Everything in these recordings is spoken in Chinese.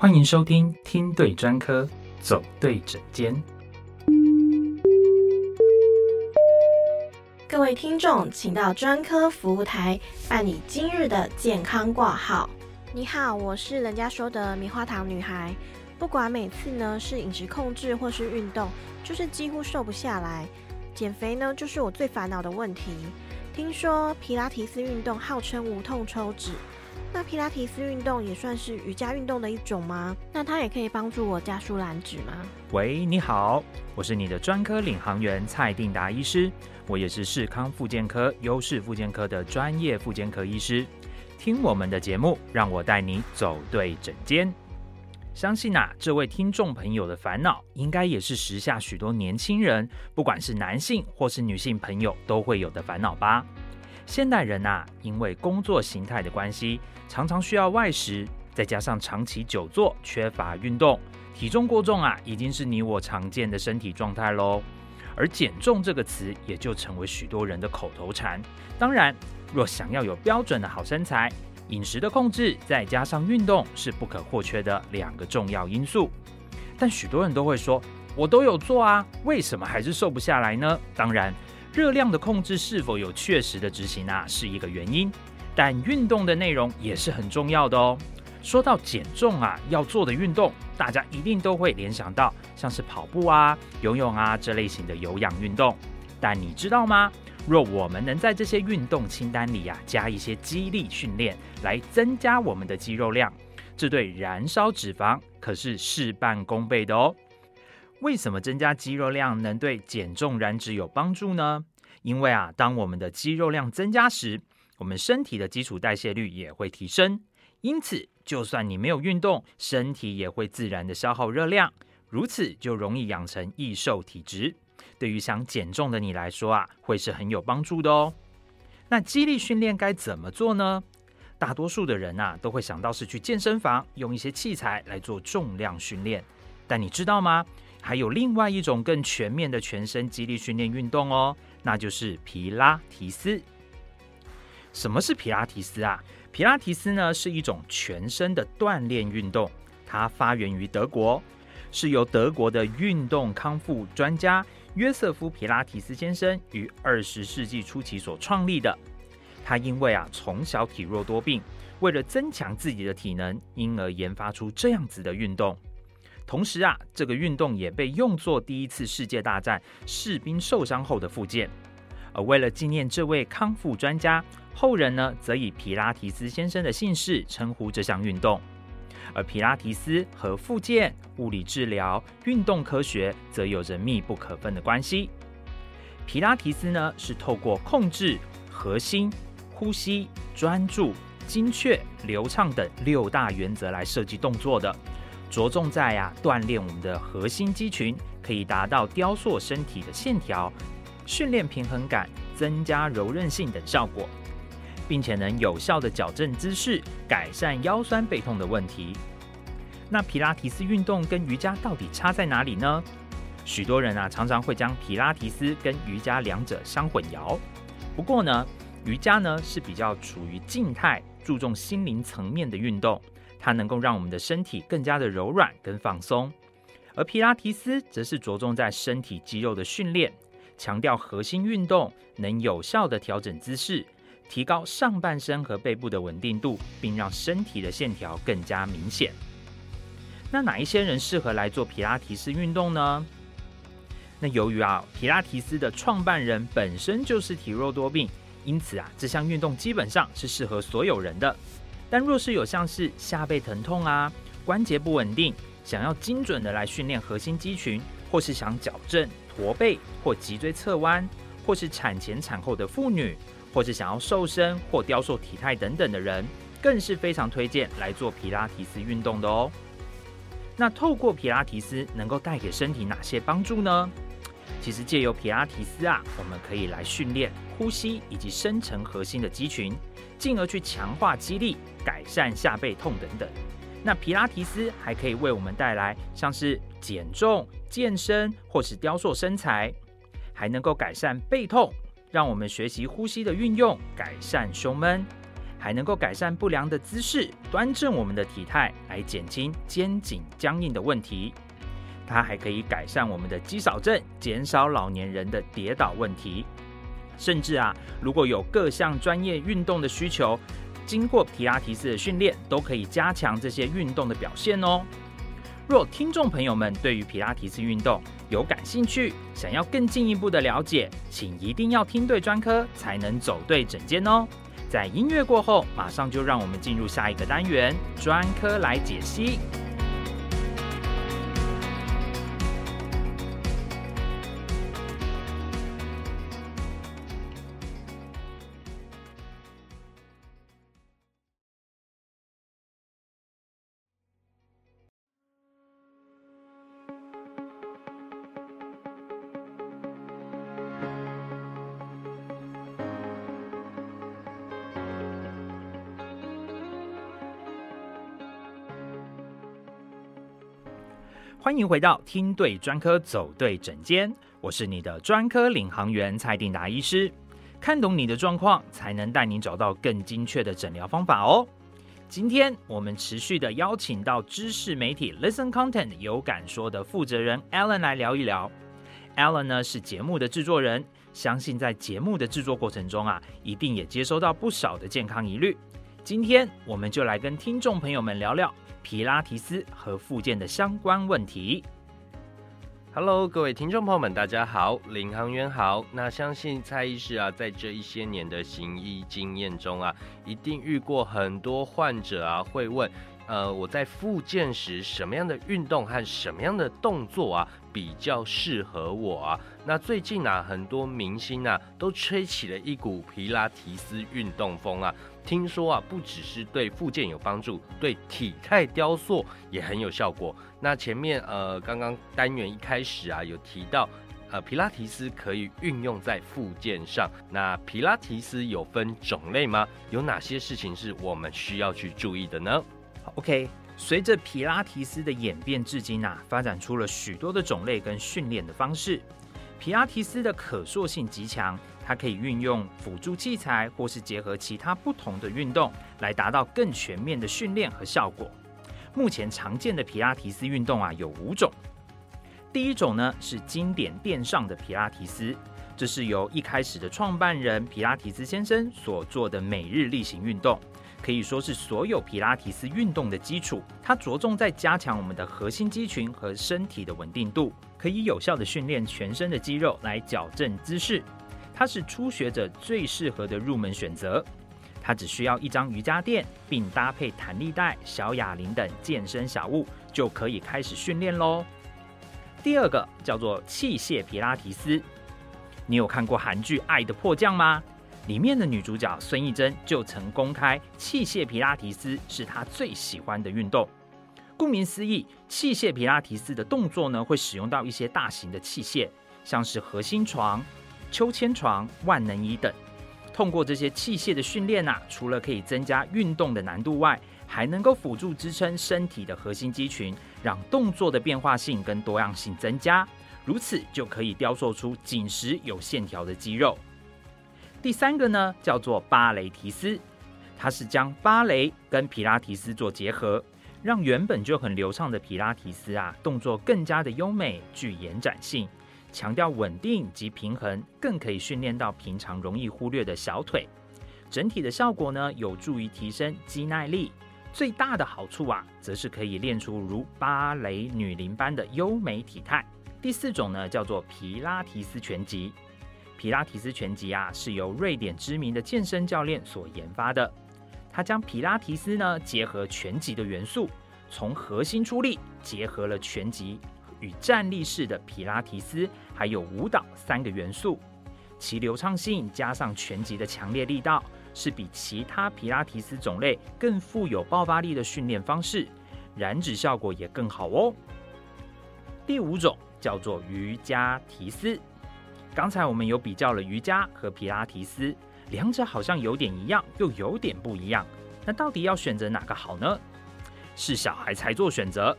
欢迎收听听对专科，走对诊间。各位听众，请到专科服务台办理今日的健康挂号。你好，我是人家说的棉花糖女孩。不管每次呢是饮食控制或是运动，就是几乎瘦不下来。减肥呢，就是我最烦恼的问题。听说皮拉提斯运动号称无痛抽脂，那皮拉提斯运动也算是瑜伽运动的一种吗？那它也可以帮助我加速燃脂吗？喂，你好，我是你的专科领航员蔡定达医师，我也是视康复健科优势复健科的专业复健科医师。听我们的节目，让我带你走对诊间。相信啊，这位听众朋友的烦恼，应该也是时下许多年轻人，不管是男性或是女性朋友，都会有的烦恼吧。现代人呐，因为工作形态的关系，常常需要外食，再加上长期久坐，缺乏运动，体重过重啊，已经是你我常见的身体状态喽。而减重这个词，也就成为许多人的口头禅。当然，若想要有标准的好身材，饮食的控制再加上运动是不可或缺的两个重要因素，但许多人都会说：“我都有做啊，为什么还是瘦不下来呢？”当然，热量的控制是否有确实的执行啊，是一个原因，但运动的内容也是很重要的哦。说到减重啊，要做的运动，大家一定都会联想到像是跑步啊、游泳啊这类型的有氧运动，但你知道吗？若我们能在这些运动清单里呀，加一些肌力训练，来增加我们的肌肉量，这对燃烧脂肪可是事半功倍的哦。为什么增加肌肉量能对减重燃脂有帮助呢？因为啊，当我们的肌肉量增加时，我们身体的基础代谢率也会提升，因此就算你没有运动，身体也会自然的消耗热量，如此就容易养成易瘦体质。对于想减重的你来说啊，会是很有帮助的哦。那肌力训练该怎么做呢？大多数的人呐，都会想到是去健身房用一些器材来做重量训练。但你知道吗？还有另外一种更全面的全身肌力训练运动哦，那就是皮拉提斯。什么是皮拉提斯啊？皮拉提斯呢是一种全身的锻炼运动，它发源于德国，是由德国的运动康复专家。约瑟夫·皮拉提斯先生于二十世纪初期所创立的，他因为啊从小体弱多病，为了增强自己的体能，因而研发出这样子的运动。同时啊，这个运动也被用作第一次世界大战士兵受伤后的复健。而为了纪念这位康复专家，后人呢则以皮拉提斯先生的姓氏称呼这项运动。而皮拉提斯和复健、物理治疗、运动科学则有着密不可分的关系。皮拉提斯呢，是透过控制核心、呼吸、专注、精确、流畅等六大原则来设计动作的，着重在呀锻炼我们的核心肌群，可以达到雕塑身体的线条、训练平衡感、增加柔韧性等效果。并且能有效的矫正姿势，改善腰酸背痛的问题。那皮拉提斯运动跟瑜伽到底差在哪里呢？许多人啊常常会将皮拉提斯跟瑜伽两者相混淆。不过呢，瑜伽呢是比较处于静态、注重心灵层面的运动，它能够让我们的身体更加的柔软跟放松。而皮拉提斯则是着重在身体肌肉的训练，强调核心运动，能有效的调整姿势。提高上半身和背部的稳定度，并让身体的线条更加明显。那哪一些人适合来做皮拉提斯运动呢？那由于啊，皮拉提斯的创办人本身就是体弱多病，因此啊，这项运动基本上是适合所有人的。但若是有像是下背疼痛啊、关节不稳定，想要精准的来训练核心肌群，或是想矫正驼背或脊椎侧弯，或是产前产后的妇女。或是想要瘦身或雕塑体态等等的人，更是非常推荐来做皮拉提斯运动的哦。那透过皮拉提斯能够带给身体哪些帮助呢？其实借由皮拉提斯啊，我们可以来训练呼吸以及深层核心的肌群，进而去强化肌力，改善下背痛等等。那皮拉提斯还可以为我们带来像是减重、健身或是雕塑身材，还能够改善背痛。让我们学习呼吸的运用，改善胸闷，还能够改善不良的姿势，端正我们的体态，来减轻肩颈僵硬的问题。它还可以改善我们的肌少症，减少老年人的跌倒问题。甚至啊，如果有各项专业运动的需求，经过皮拉提斯的训练，都可以加强这些运动的表现哦。若听众朋友们对于皮拉提斯运动有感兴趣，想要更进一步的了解，请一定要听对专科，才能走对整间哦。在音乐过后，马上就让我们进入下一个单元——专科来解析。欢迎回到听对专科走对诊间，我是你的专科领航员蔡定达医师。看懂你的状况，才能带你找到更精确的诊疗方法哦。今天我们持续的邀请到知识媒体 Listen Content 有感说的负责人 Alan 来聊一聊。Alan 呢是节目的制作人，相信在节目的制作过程中啊，一定也接收到不少的健康疑虑。今天我们就来跟听众朋友们聊聊。皮拉提斯和附件的相关问题。Hello，各位听众朋友们，大家好，领航员好。那相信蔡医师啊，在这一些年的行医经验中啊，一定遇过很多患者啊，会问，呃，我在复健时什么样的运动和什么样的动作啊，比较适合我啊？那最近啊，很多明星啊，都吹起了一股皮拉提斯运动风啊。听说啊，不只是对复健有帮助，对体态雕塑也很有效果。那前面呃，刚刚单元一开始啊，有提到呃，皮拉提斯可以运用在复健上。那皮拉提斯有分种类吗？有哪些事情是我们需要去注意的呢？OK，随着皮拉提斯的演变至今啊，发展出了许多的种类跟训练的方式。皮拉提斯的可塑性极强。它可以运用辅助器材，或是结合其他不同的运动，来达到更全面的训练和效果。目前常见的皮拉提斯运动啊有五种。第一种呢是经典垫上的皮拉提斯，这是由一开始的创办人皮拉提斯先生所做的每日例行运动，可以说是所有皮拉提斯运动的基础。它着重在加强我们的核心肌群和身体的稳定度，可以有效的训练全身的肌肉来矫正姿势。它是初学者最适合的入门选择，它只需要一张瑜伽垫，并搭配弹力带、小哑铃等健身小物，就可以开始训练喽。第二个叫做器械皮拉提斯，你有看过韩剧《爱的迫降》吗？里面的女主角孙艺珍就曾公开，器械皮拉提斯是她最喜欢的运动。顾名思义，器械皮拉提斯的动作呢，会使用到一些大型的器械，像是核心床。秋千床、万能椅等，通过这些器械的训练啊，除了可以增加运动的难度外，还能够辅助支撑身体的核心肌群，让动作的变化性跟多样性增加，如此就可以雕塑出紧实有线条的肌肉。第三个呢，叫做芭蕾提斯，它是将芭蕾跟皮拉提斯做结合，让原本就很流畅的皮拉提斯啊，动作更加的优美，具延展性。强调稳定及平衡，更可以训练到平常容易忽略的小腿。整体的效果呢，有助于提升肌耐力。最大的好处啊，则是可以练出如芭蕾女伶般的优美体态。第四种呢，叫做皮拉提斯拳击。皮拉提斯拳击啊，是由瑞典知名的健身教练所研发的。他将皮拉提斯呢，结合拳击的元素，从核心出力，结合了拳击。与站立式的皮拉提斯还有舞蹈三个元素，其流畅性加上拳击的强烈力道，是比其他皮拉提斯种类更富有爆发力的训练方式，燃脂效果也更好哦。第五种叫做瑜伽提斯，刚才我们有比较了瑜伽和皮拉提斯，两者好像有点一样，又有点不一样，那到底要选择哪个好呢？是小孩才做选择。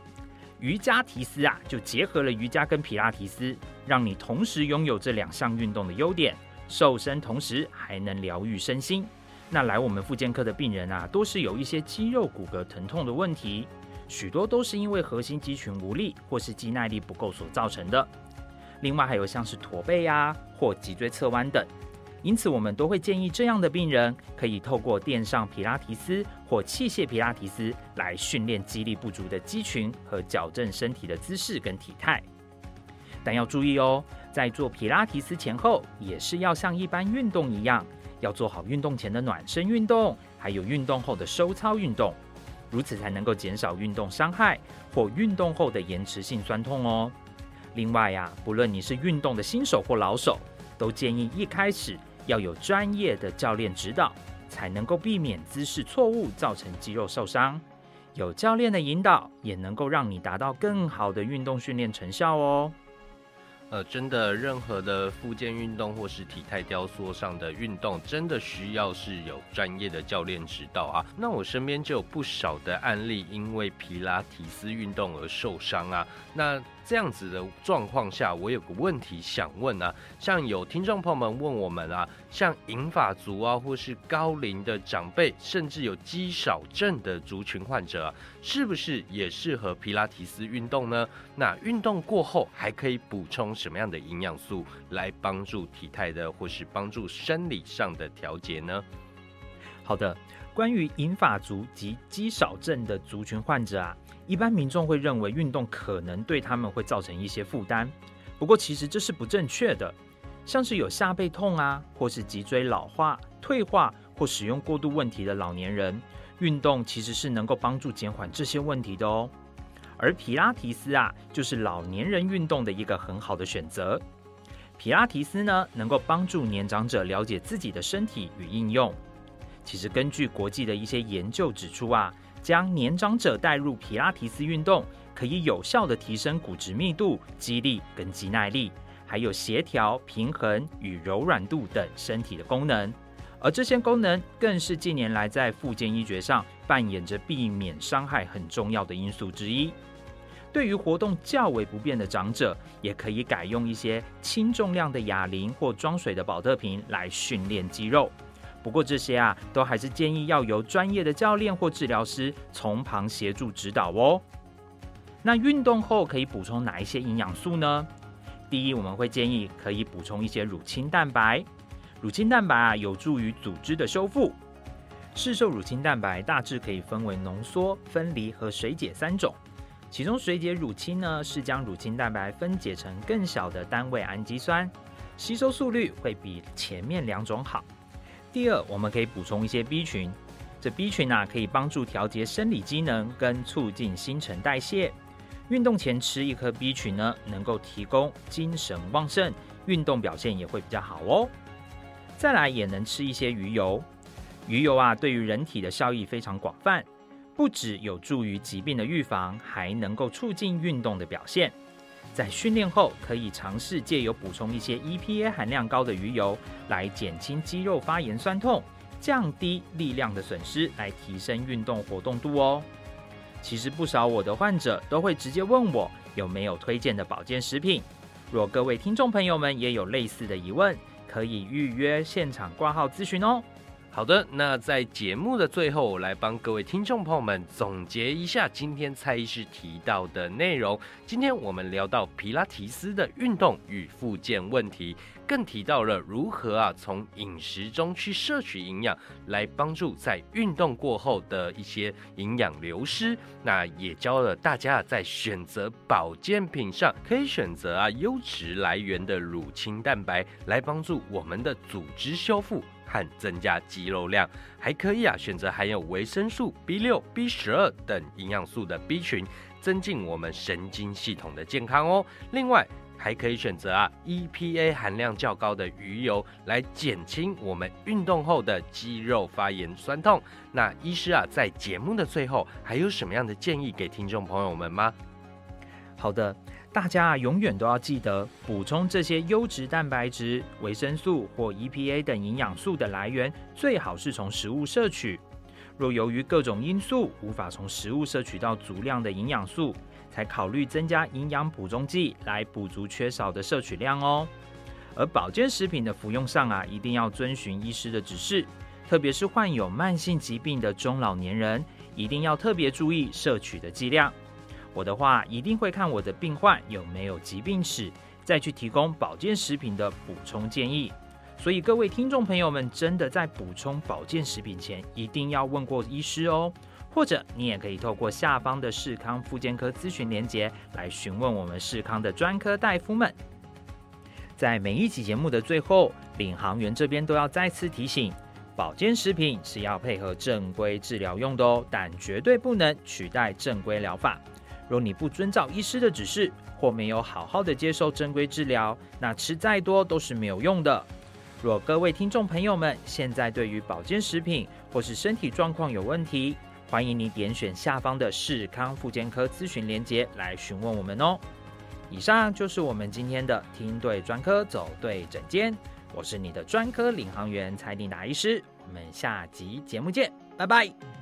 瑜伽提斯啊，就结合了瑜伽跟皮拉提斯，让你同时拥有这两项运动的优点，瘦身同时还能疗愈身心。那来我们复健科的病人啊，都是有一些肌肉骨骼疼痛的问题，许多都是因为核心肌群无力或是肌耐力不够所造成的。另外还有像是驼背呀或脊椎侧弯等，因此我们都会建议这样的病人可以透过垫上皮拉提斯或器械皮拉提斯来训练肌力不足的肌群和矫正身体的姿势跟体态。但要注意哦，在做皮拉提斯前后，也是要像一般运动一样。要做好运动前的暖身运动，还有运动后的收操运动，如此才能够减少运动伤害或运动后的延迟性酸痛哦。另外呀，不论你是运动的新手或老手，都建议一开始要有专业的教练指导，才能够避免姿势错误造成肌肉受伤。有教练的引导，也能够让你达到更好的运动训练成效哦。呃，真的，任何的复健运动或是体态雕塑上的运动，真的需要是有专业的教练指导啊。那我身边就有不少的案例，因为皮拉提斯运动而受伤啊。那这样子的状况下，我有个问题想问啊，像有听众朋友们问我们啊，像银发族啊，或是高龄的长辈，甚至有肌少症的族群患者，是不是也适合皮拉提斯运动呢？那运动过后还可以补充什么样的营养素来帮助体态的，或是帮助生理上的调节呢？好的，关于银发族及肌少症的族群患者啊。一般民众会认为运动可能对他们会造成一些负担，不过其实这是不正确的。像是有下背痛啊，或是脊椎老化、退化或使用过度问题的老年人，运动其实是能够帮助减缓这些问题的哦。而皮拉提斯啊，就是老年人运动的一个很好的选择。皮拉提斯呢，能够帮助年长者了解自己的身体与应用。其实根据国际的一些研究指出啊。将年长者带入皮拉提斯运动，可以有效的提升骨质密度、肌力跟肌耐力，还有协调、平衡与柔软度等身体的功能。而这些功能更是近年来在复健医学上扮演着避免伤害很重要的因素之一。对于活动较为不便的长者，也可以改用一些轻重量的哑铃或装水的保特瓶来训练肌肉。不过这些啊，都还是建议要由专业的教练或治疗师从旁协助指导哦。那运动后可以补充哪一些营养素呢？第一，我们会建议可以补充一些乳清蛋白。乳清蛋白啊，有助于组织的修复。市售乳清蛋白大致可以分为浓缩、分离和水解三种。其中水解乳清呢，是将乳清蛋白分解成更小的单位氨基酸，吸收速率会比前面两种好。第二，我们可以补充一些 B 群，这 B 群呢可以帮助调节生理机能跟促进新陈代谢。运动前吃一颗 B 群呢，能够提供精神旺盛，运动表现也会比较好哦。再来也能吃一些鱼油，鱼油啊对于人体的效益非常广泛，不止有助于疾病的预防，还能够促进运动的表现。在训练后，可以尝试借由补充一些 EPA 含量高的鱼油，来减轻肌肉发炎酸痛，降低力量的损失，来提升运动活动度哦。其实不少我的患者都会直接问我有没有推荐的保健食品。若各位听众朋友们也有类似的疑问，可以预约现场挂号咨询哦。好的，那在节目的最后，我来帮各位听众朋友们总结一下今天蔡医师提到的内容。今天我们聊到皮拉提斯的运动与复健问题，更提到了如何啊从饮食中去摄取营养，来帮助在运动过后的一些营养流失。那也教了大家在选择保健品上，可以选择啊优质来源的乳清蛋白，来帮助我们的组织修复。和增加肌肉量，还可以啊选择含有维生素 B 六、B 十二等营养素的 B 群，增进我们神经系统的健康哦。另外，还可以选择啊 EPA 含量较高的鱼油，来减轻我们运动后的肌肉发炎酸痛。那医师啊，在节目的最后，还有什么样的建议给听众朋友们吗？好的。大家啊，永远都要记得补充这些优质蛋白质、维生素或 EPA 等营养素的来源，最好是从食物摄取。若由于各种因素无法从食物摄取到足量的营养素，才考虑增加营养补充剂来补足缺少的摄取量哦。而保健食品的服用上啊，一定要遵循医师的指示，特别是患有慢性疾病的中老年人，一定要特别注意摄取的剂量。我的话一定会看我的病患有没有疾病史，再去提供保健食品的补充建议。所以各位听众朋友们，真的在补充保健食品前，一定要问过医师哦。或者你也可以透过下方的视康复健科咨询连结来询问我们视康的专科大夫们。在每一集节目的最后，领航员这边都要再次提醒：保健食品是要配合正规治疗用的哦，但绝对不能取代正规疗法。若你不遵照医师的指示，或没有好好的接受正规治疗，那吃再多都是没有用的。若各位听众朋友们现在对于保健食品或是身体状况有问题，欢迎你点选下方的视康复健科咨询连接来询问我们哦。以上就是我们今天的听对专科走对诊间，我是你的专科领航员蔡定达医师，我们下集节目见，拜拜。